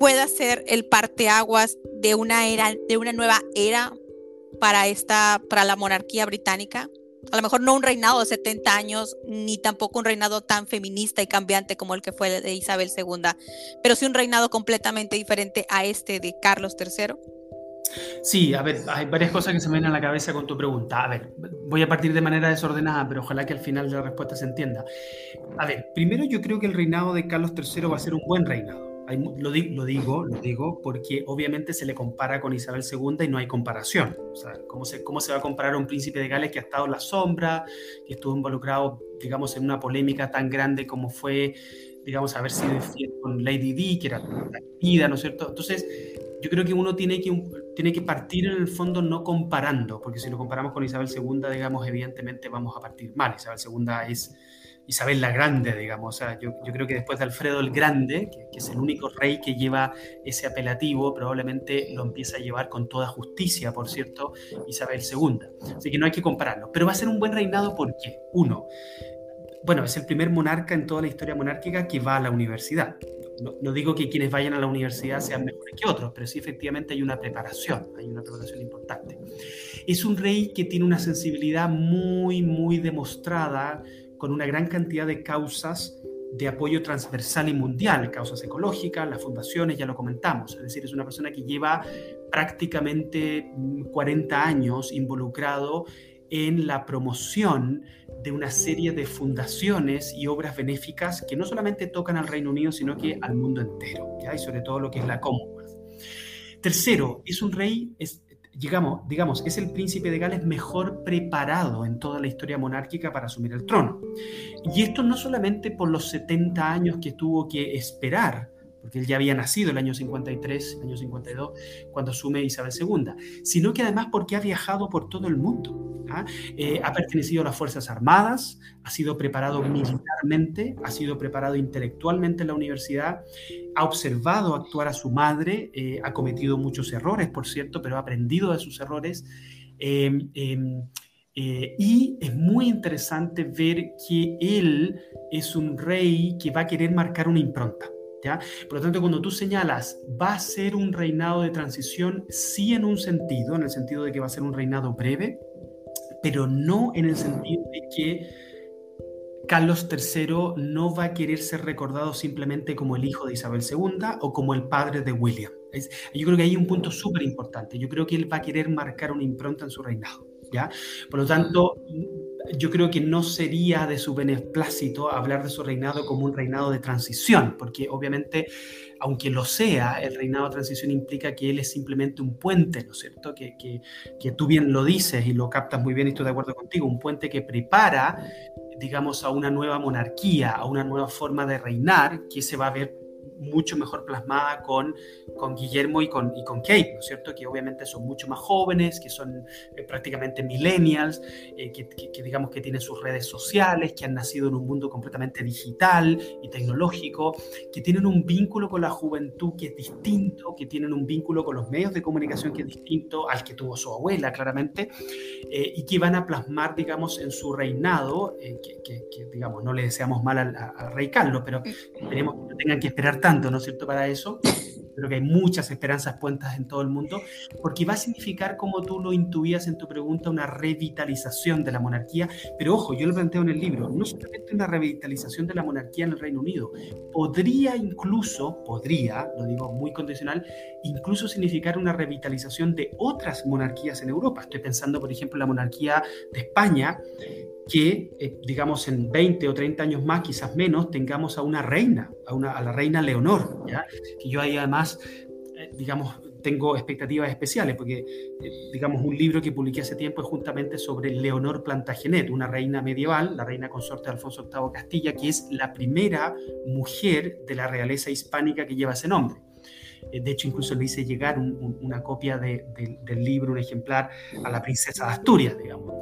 pueda ser el parteaguas de una era, de una nueva era para esta, para la monarquía británica? A lo mejor no un reinado de 70 años, ni tampoco un reinado tan feminista y cambiante como el que fue de Isabel II, pero sí un reinado completamente diferente a este de Carlos III. Sí, a ver, hay varias cosas que se me vienen a la cabeza con tu pregunta. A ver, voy a partir de manera desordenada, pero ojalá que al final de la respuesta se entienda. A ver, primero yo creo que el reinado de Carlos III va a ser un buen reinado lo, digo, lo digo porque obviamente se le compara con Isabel II y no hay comparación. O sea, ¿cómo se, ¿cómo se va a comparar a un príncipe de Gales que ha estado en la sombra, que estuvo involucrado, digamos, en una polémica tan grande como fue, digamos, haber sido con Lady Di, que era vida, ¿no es cierto? Entonces, yo creo que uno tiene que, tiene que partir en el fondo no comparando, porque si lo comparamos con Isabel II, digamos, evidentemente vamos a partir mal. Isabel II es Isabel la Grande, digamos. O sea, yo, creo que después de Alfredo el Grande, que, es el único rey que lleva ese apelativo, probablemente lo empieza a llevar con toda justicia, por cierto, Isabel II. Así que no hay que compararlo. Pero va a ser un buen reinado porque, uno, bueno, es el primer monarca en toda la historia monárquica que va a la universidad. No, no, digo que quienes vayan a la universidad sean mejores que otros, pero sí efectivamente hay una preparación, hay una preparación importante. Es un rey que tiene una sensibilidad muy, muy demostrada con una gran cantidad de causas de apoyo transversal y mundial, causas ecológicas, las fundaciones, ya lo comentamos. Es decir, es una persona que lleva prácticamente 40 mm, años involucrado en la promoción de una serie de fundaciones y obras benéficas que no solamente tocan al Reino Unido, sino que al mundo entero, y sobre todo lo que es la Commonwealth. Tercero, es un rey, es, digamos, es el príncipe de Gales mejor preparado en toda la historia monárquica para asumir el trono. Y esto no solamente por los 70 años que tuvo que esperar, porque él ya había nacido el año 53, el año 52, cuando asume Isabel II, sino que además porque ha viajado por todo el mundo. ¿ah? Eh, ha pertenecido a las Fuerzas Armadas, ha sido preparado militarmente, ha sido preparado intelectualmente en la universidad, ha observado actuar a su madre, eh, ha cometido muchos errores, por cierto, pero ha aprendido de sus errores. Em, eh, y es muy interesante ver que él es un rey que va a querer marcar una impronta. ¿Ya? Por lo tanto, cuando tú señalas, va a ser un reinado de transición, sí en un sentido, en el sentido de que va a ser un reinado breve, pero no en el sentido de que Carlos III no va a querer ser recordado simplemente como el hijo de Isabel II o como el padre de William. yo creo que hay un punto súper importante. Yo creo que él va a querer marcar una impronta en su reinado. ¿ya? Por lo tanto, yo creo que no sería de su beneplácito hablar de su reinado como un reinado de transición, porque obviamente aunque lo sea, el reinado de transición implica que él es simplemente un puente, ¿no es cierto? Que, que, que tú bien lo dices y lo captas muy bien y estoy de acuerdo contigo, un puente que prepara, digamos, a una nueva monarquía, a una nueva forma de reinar que se va a ver mucho mejor plasmada con, con Guillermo y con, y con Kate, ¿no es cierto? Que obviamente son mucho más jóvenes, que son eh, prácticamente millennials, eh, que, que, digamos que tienen sus redes sociales, que han nacido en un mundo completamente digital y tecnológico, que tienen un vínculo con la juventud que es distinto, que tienen un vínculo con los medios de comunicación que es distinto al que tuvo su abuela, claramente, eh, y que van a plasmar, digamos, en su reinado, que, que, digamos, no le deseamos mal al, al rey Carlos, pero esperemos que no tengan que esperar tanto ¿no es cierto?, para eso. Creo que hay muchas esperanzas puestas en todo el mundo, porque va a significar, como tú lo intuías en tu pregunta, una revitalización de la monarquía. Pero ojo, yo lo planteo en el libro, no solamente una revitalización de la monarquía en el Reino Unido, podría incluso, podría, lo digo muy condicional, incluso significar una revitalización de otras monarquías en Europa. Estoy pensando, por ejemplo, en la monarquía de España, que, eh, digamos, en 20 o 30 años más, quizás menos, tengamos a una reina, a, una, a la reina Leonor, ¿ya? que yo ahí además, eh, digamos, tengo expectativas especiales, porque, eh, digamos, un libro que publiqué hace tiempo es justamente sobre Leonor Plantagenet, una reina medieval, la reina consorte de Alfonso VIII Castilla, que es la primera mujer de la realeza hispánica que lleva ese nombre. Eh, de hecho, incluso le hice llegar una copia del libro, un ejemplar, a la princesa de Asturias, digamos.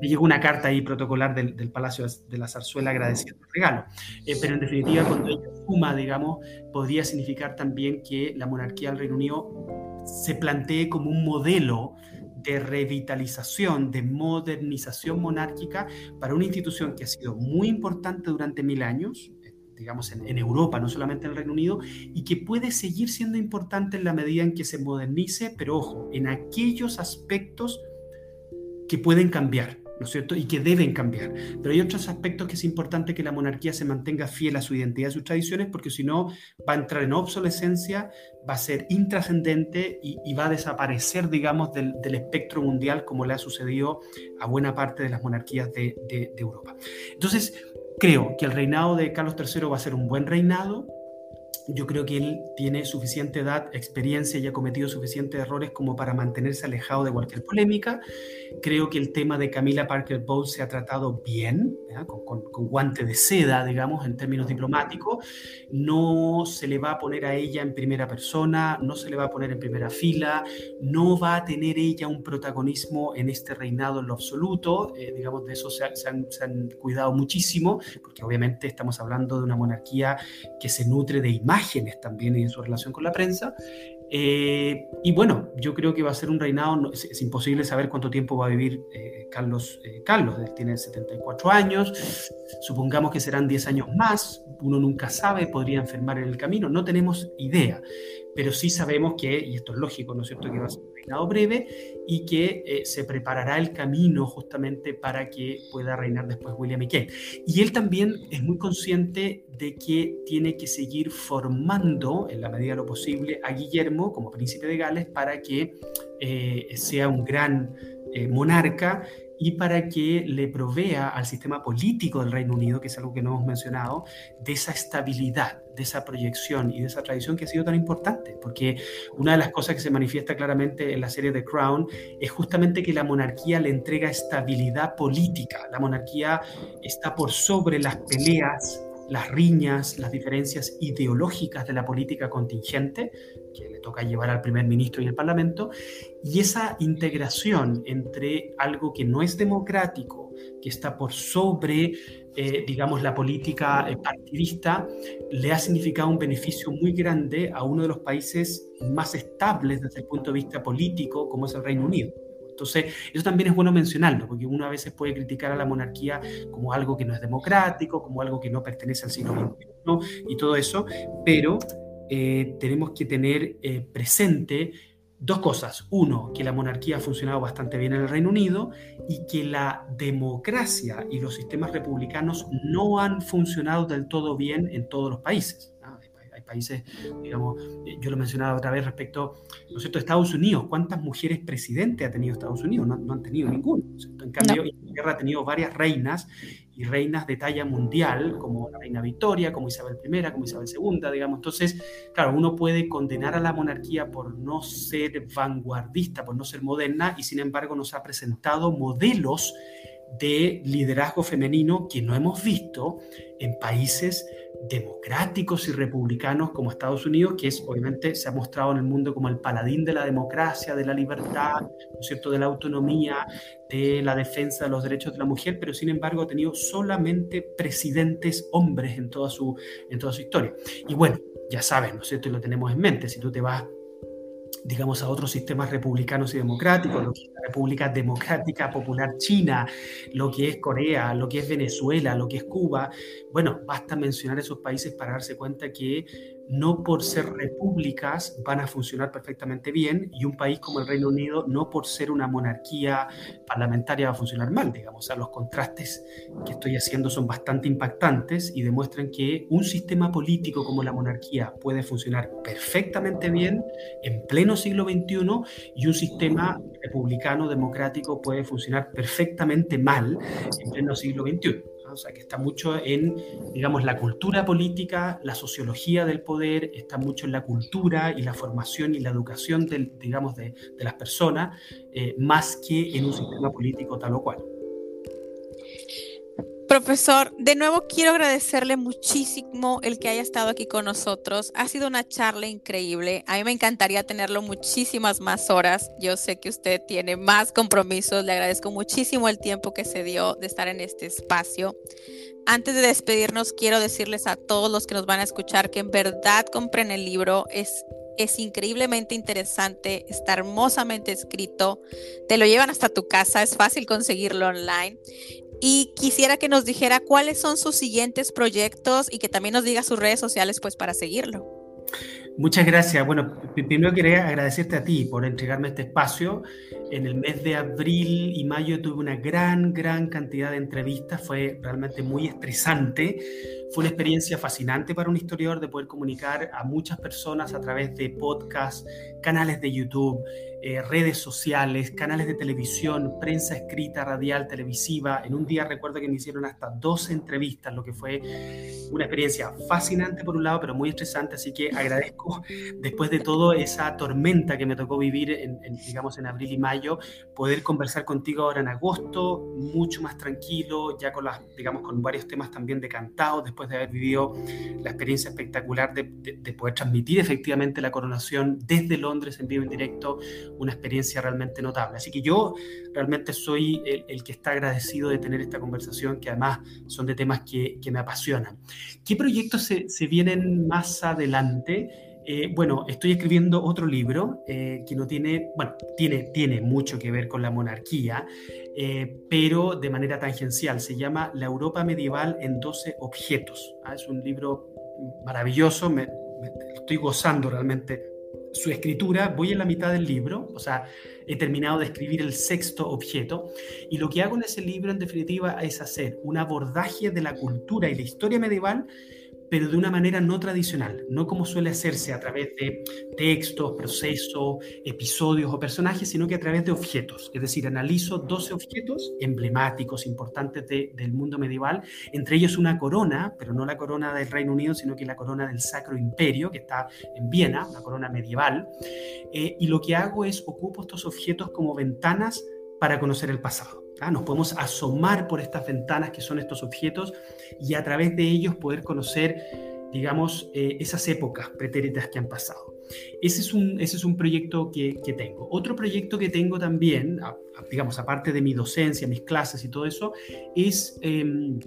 Me llegó una carta ahí protocolar del, Palacio de la Zarzuela agradeciendo el regalo. Eh, pero en definitiva, cuando ella suma, digamos, podría significar también que la monarquía del Reino Unido se plantee como un modelo de revitalización, de modernización monárquica para una institución que ha sido muy importante durante mil años, digamos, en, Europa, no solamente en el Reino Unido, y que puede seguir siendo importante en la medida en que se modernice, pero ojo, en aquellos aspectos que pueden cambiar. ¿No es cierto? Y que deben cambiar. Pero hay otros aspectos que es importante que la monarquía se mantenga fiel a su identidad y sus tradiciones, porque si no va a entrar en obsolescencia, va a ser intrascendente y, va a desaparecer, digamos, del, espectro mundial, como le ha sucedido a buena parte de las monarquías de, de Europa. Entonces, Creo que el reinado de Carlos III va a ser un buen reinado, yo creo que él tiene suficiente edad, experiencia y ha cometido suficientes errores como para mantenerse alejado de cualquier polémica. Creo que el tema de Camila Parker Bowles se ha tratado bien, con, con, guante de seda, digamos, en términos diplomáticos. No se le va a poner a ella en primera persona, no se le va a poner en primera fila, no va a tener ella un protagonismo en este reinado en lo absoluto. Eh, digamos, de eso se, han, se han cuidado muchísimo, porque obviamente estamos hablando de una monarquía que se nutre de imagen también y en su relación con la prensa. Eh, y bueno, yo creo que va a ser un reinado, es, imposible saber cuánto tiempo va a vivir eh, Carlos. Eh, Carlos, él tiene 74 años, supongamos que serán 10 años más, uno nunca sabe, podría enfermar en el camino, no tenemos idea pero sí sabemos que, y esto es lógico, ¿no es cierto?, que va a ser un reinado breve y que eh, se preparará el camino justamente para que pueda reinar después William y Kate. Y él también es muy consciente de que tiene que seguir formando, en la medida de lo posible, a Guillermo como príncipe de Gales para que eh, sea un gran eh, monarca y para que le provea al sistema político del Reino Unido, que es algo que no hemos mencionado, de esa estabilidad, de esa proyección y de esa tradición que ha sido tan importante, porque una de las cosas que se manifiesta claramente en la serie The Crown es justamente que la monarquía le entrega estabilidad política, la monarquía está por sobre las peleas las riñas, las diferencias ideológicas de la política contingente, que le toca llevar al primer ministro y al parlamento, y esa integración entre algo que no es democrático, que está por sobre, eh, digamos, la política eh, partidista, le ha significado un beneficio muy grande a uno de los países más estables desde el punto de vista político, como es el Reino Unido. Entonces, eso también es bueno mencionarlo, porque uno a veces puede criticar a la monarquía como algo que no es democrático, como algo que no pertenece al siglo XXI y todo eso, pero eh, tenemos que tener eh, presente dos cosas. Uno, que la monarquía ha funcionado bastante bien en el Reino Unido y que la democracia y los sistemas republicanos no han funcionado del todo bien en todos los países países, digamos, eh, yo lo mencionaba otra vez respecto, ¿no es cierto?, Estados Unidos, ¿cuántas mujeres presidentes ha tenido Estados Unidos? No, han tenido ninguno. En cambio, Inglaterra ha tenido varias reinas y reinas de talla mundial, como la reina Victoria, como Isabel I, como Isabel II, digamos. Entonces, claro, uno puede condenar a la monarquía por no ser vanguardista, por no ser moderna, y sin embargo nos ha presentado modelos de liderazgo femenino que no hemos visto en países democráticos y republicanos como Estados Unidos, que es obviamente se ha mostrado en el mundo como el paladín de la democracia, de la libertad, ¿no es cierto?, de la autonomía, de la defensa de los derechos de la mujer, pero sin embargo ha tenido solamente presidentes hombres en toda su, en toda su historia. Y bueno, ya sabes, ¿no es cierto?, y lo tenemos en mente, si tú te vas digamos, a otros sistemas republicanos y democráticos, lo que es la República Democrática Popular China, lo que es Corea, lo que es Venezuela, lo que es Cuba. Bueno, basta mencionar esos países para darse cuenta que no por ser repúblicas van a funcionar perfectamente bien y un país como el Reino Unido no por ser una monarquía parlamentaria va a funcionar mal, digamos. O sea, los contrastes que estoy haciendo son bastante impactantes y demuestran que un sistema político como la monarquía puede funcionar perfectamente bien en pleno siglo XXI y un sistema republicano democrático puede funcionar perfectamente mal en pleno siglo XXI. Sea, que está mucho en, digamos, la cultura política, la sociología del poder, está mucho en la cultura y la formación y la educación, del, digamos, de, de las personas, eh, más que en un sistema político tal o cual. Profesor, de nuevo quiero agradecerle muchísimo el que haya estado aquí con nosotros. Ha sido una charla increíble. A mí me encantaría tenerlo muchísimas más horas. Yo sé que usted tiene más compromisos. Le agradezco muchísimo el tiempo que se dio de estar en este espacio. Antes de despedirnos, quiero decirles a todos los que nos van a escuchar que en verdad compren el libro. Es es increíblemente interesante, está hermosamente escrito, te lo llevan hasta tu casa, es fácil conseguirlo online y quisiera que nos dijera cuáles son sus siguientes proyectos y que también nos diga sus redes sociales pues para seguirlo. Muchas gracias. Bueno, primero quería agradecerte a ti por entregarme este espacio. En el mes de abril y mayo tuve una gran, gran cantidad de entrevistas. Fue realmente muy estresante. Fue una experiencia fascinante para un historiador de poder comunicar a muchas personas a través de podcasts, canales de YouTube, eh, redes sociales, canales de televisión, prensa escrita, radial, televisiva. En un día recuerdo que me hicieron hasta 12 entrevistas, lo que fue una experiencia fascinante por un lado, pero muy estresante. Así que agradezco, después de todo esa tormenta que me tocó vivir, en, digamos, en abril y mayo, poder conversar contigo ahora en agosto, mucho más tranquilo, ya con, las, digamos, con varios temas también decantados, después de haber vivido la experiencia espectacular de, de poder transmitir efectivamente la coronación desde Londres en vivo en directo una experiencia realmente notable. Así que yo realmente soy el, que está agradecido de tener esta conversación, que además son de temas que, me apasionan. ¿Qué proyectos se, vienen más adelante? Eh, bueno, estoy escribiendo otro libro eh, que no tiene, bueno, tiene, tiene mucho que ver con la monarquía, eh, pero de manera tangencial. Se llama La Europa medieval en 12 objetos. Ah, es un libro maravilloso, me, estoy gozando realmente su escritura, voy en la mitad del libro, o sea, he terminado de escribir el sexto objeto, y lo que hago en ese libro, en definitiva, es hacer un abordaje de la cultura y la historia medieval pero de una manera no tradicional, no como suele hacerse a través de textos, procesos, episodios o personajes, sino que a través de objetos. Es decir, analizo 12 objetos emblemáticos, importantes del mundo medieval, entre ellos una corona, pero no la corona del Reino Unido, sino que la corona del Sacro Imperio, que está en Viena, una corona medieval. Eh, y lo que hago es ocupo estos objetos como ventanas para conocer el pasado. ¿Ah? Nos podemos asomar por estas ventanas que son estos objetos y a través de ellos poder conocer, digamos, eh, esas épocas pretéritas que han pasado. Ese es un, ese es un proyecto que, que tengo. Otro proyecto que tengo también, digamos, aparte de mi docencia, mis clases y todo eso, es... Em,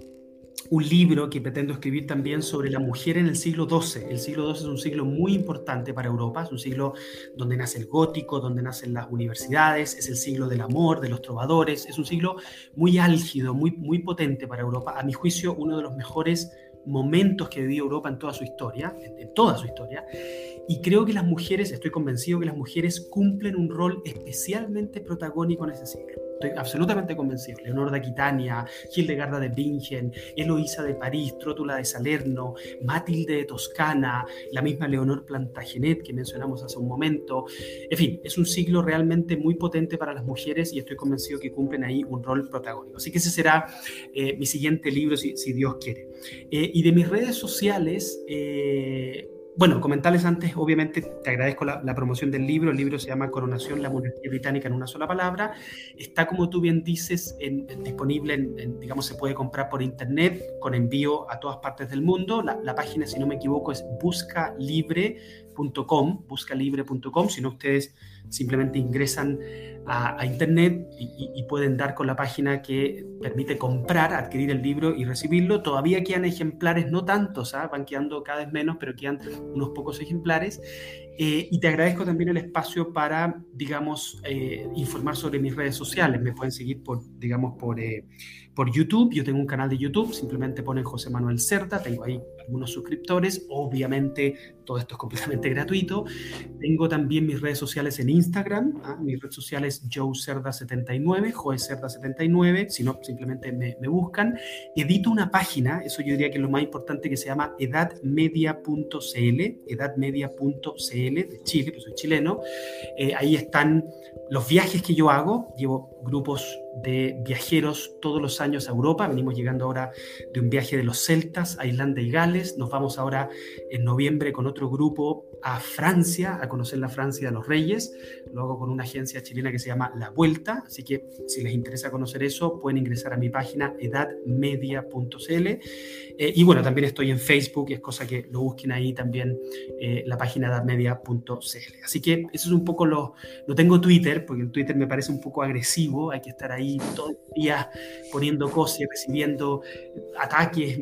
un libro que pretendo escribir también sobre la mujer en el siglo XII. El siglo XII es un siglo muy importante para Europa, es un siglo donde nace el gótico, donde nacen las universidades, es el siglo del amor, de los trovadores, es un siglo muy álgido, muy, muy potente para Europa. A mi juicio, uno de los mejores momentos que vivió Europa en toda su historia, en, toda su historia, y creo que las mujeres, estoy convencido que las mujeres cumplen un rol especialmente protagónico en ese siglo estoy absolutamente convencido. Leonor de Aquitania, Hildegarda de Bingen, Eloísa de París, Trótula de Salerno, Matilde de Toscana, la misma Leonor Plantagenet que mencionamos hace un momento. En fin, es un siglo realmente muy potente para las mujeres y estoy convencido que cumplen ahí un rol protagónico. Así que ese será eh, mi siguiente libro, si, Dios quiere. Eh, y de mis redes sociales, eh, bueno, comentarles antes, obviamente te agradezco la, promoción del libro. El libro se llama Coronación, la monarquía británica en una sola palabra. Está, como tú bien dices, disponible, en, digamos, se puede comprar por internet con envío a todas partes del mundo. La, la página, si no me equivoco, es buscalibre.com, buscalibre.com. Si no, ustedes simplemente ingresan a, internet y, pueden dar con la página que permite comprar, adquirir el libro y recibirlo. Todavía quedan ejemplares, no tantos, ¿ah? van quedando cada vez menos, pero quedan unos pocos ejemplares. Eh, y te agradezco también el espacio para, digamos, eh, informar sobre mis redes sociales. Me pueden seguir por, digamos, por, eh, por YouTube. Yo tengo un canal de YouTube, simplemente ponen José Manuel Certa, tengo ahí algunos suscriptores. Obviamente, todo esto es completamente gratuito. Tengo también mis redes sociales en Instagram. ¿ah? Mi red social es joecerda79, joecerda79. Si no, simplemente me, buscan. Edito una página, eso yo diría que es lo más importante, que se llama edadmedia.cl, edadmedia.cl de Chile, pues soy chileno. Eh, ahí están los viajes que yo hago. Llevo grupos de viajeros todos los años a Europa. Venimos llegando ahora de un viaje de los celtas a Irlanda y Gales. Nos vamos ahora en noviembre con otro grupo a Francia, a conocer la Francia de los Reyes. Luego con una agencia chilena que se llama La Vuelta. Así que si les interesa conocer eso, pueden ingresar a mi página edadmedia.cl. Eh, y bueno, también estoy en Facebook, es cosa que lo busquen ahí también, eh, la página edadmedia.cl. Así que eso es un poco lo... No tengo Twitter, porque el Twitter me parece un poco agresivo, hay que estar ahí todos los días poniendo cosas y recibiendo ataques.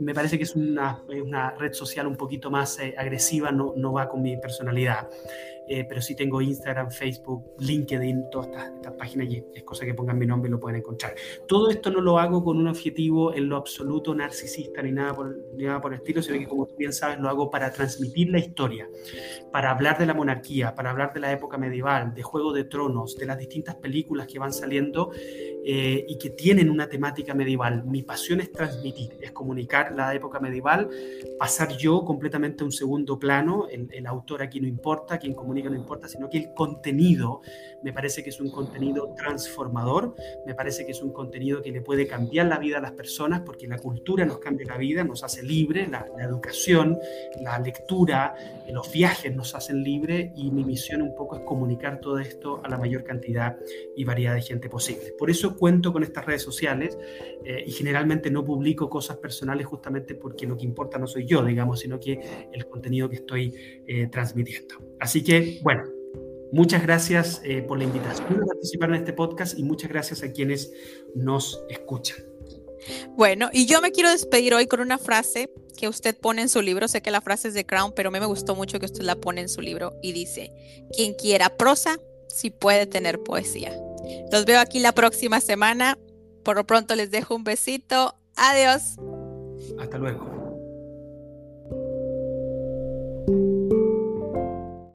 Me, parece que es una, una, red social un poquito más eh, agresiva, no, no va con mi personalidad. Eh, pero sí tengo Instagram, Facebook, LinkedIn, todas estas, páginas y es cosa que pongan mi nombre y lo pueden encontrar. Todo esto no lo hago con un objetivo en lo absoluto narcisista ni nada por, ni nada por el estilo, sino que como tú bien sabes lo hago para transmitir la historia, para hablar de la monarquía, para hablar de la época medieval, de Juego de Tronos, de las distintas películas que van saliendo eh, y que tienen una temática medieval. Mi pasión es transmitir, es comunicar la época medieval, pasar yo completamente a un segundo plano, el, el autor aquí no importa, quien comunica no importa, sino que el contenido me parece que es un contenido transformador, me parece que es un contenido que le puede cambiar la vida a las personas, porque la cultura nos cambia la vida, nos hace libre, la, educación, la lectura, los viajes nos hacen libre y mi misión un poco es comunicar todo esto a la mayor cantidad y variedad de gente posible. Por eso cuento con estas redes sociales eh, y generalmente no publico cosas personales justamente porque lo que importa no soy yo, digamos, sino que el contenido que estoy eh, transmitiendo. Así que, bueno, muchas gracias eh, por la invitación a participar en este podcast y muchas gracias a quienes nos escuchan. Bueno, y yo me quiero despedir hoy con una frase que usted pone en su libro. Sé que la frase es de Crown, pero a mí me gustó mucho que usted la pone en su libro y dice, quien quiera prosa, si puede tener poesía. Los veo aquí la próxima semana. Por lo pronto les dejo un besito. Adiós. Hasta luego.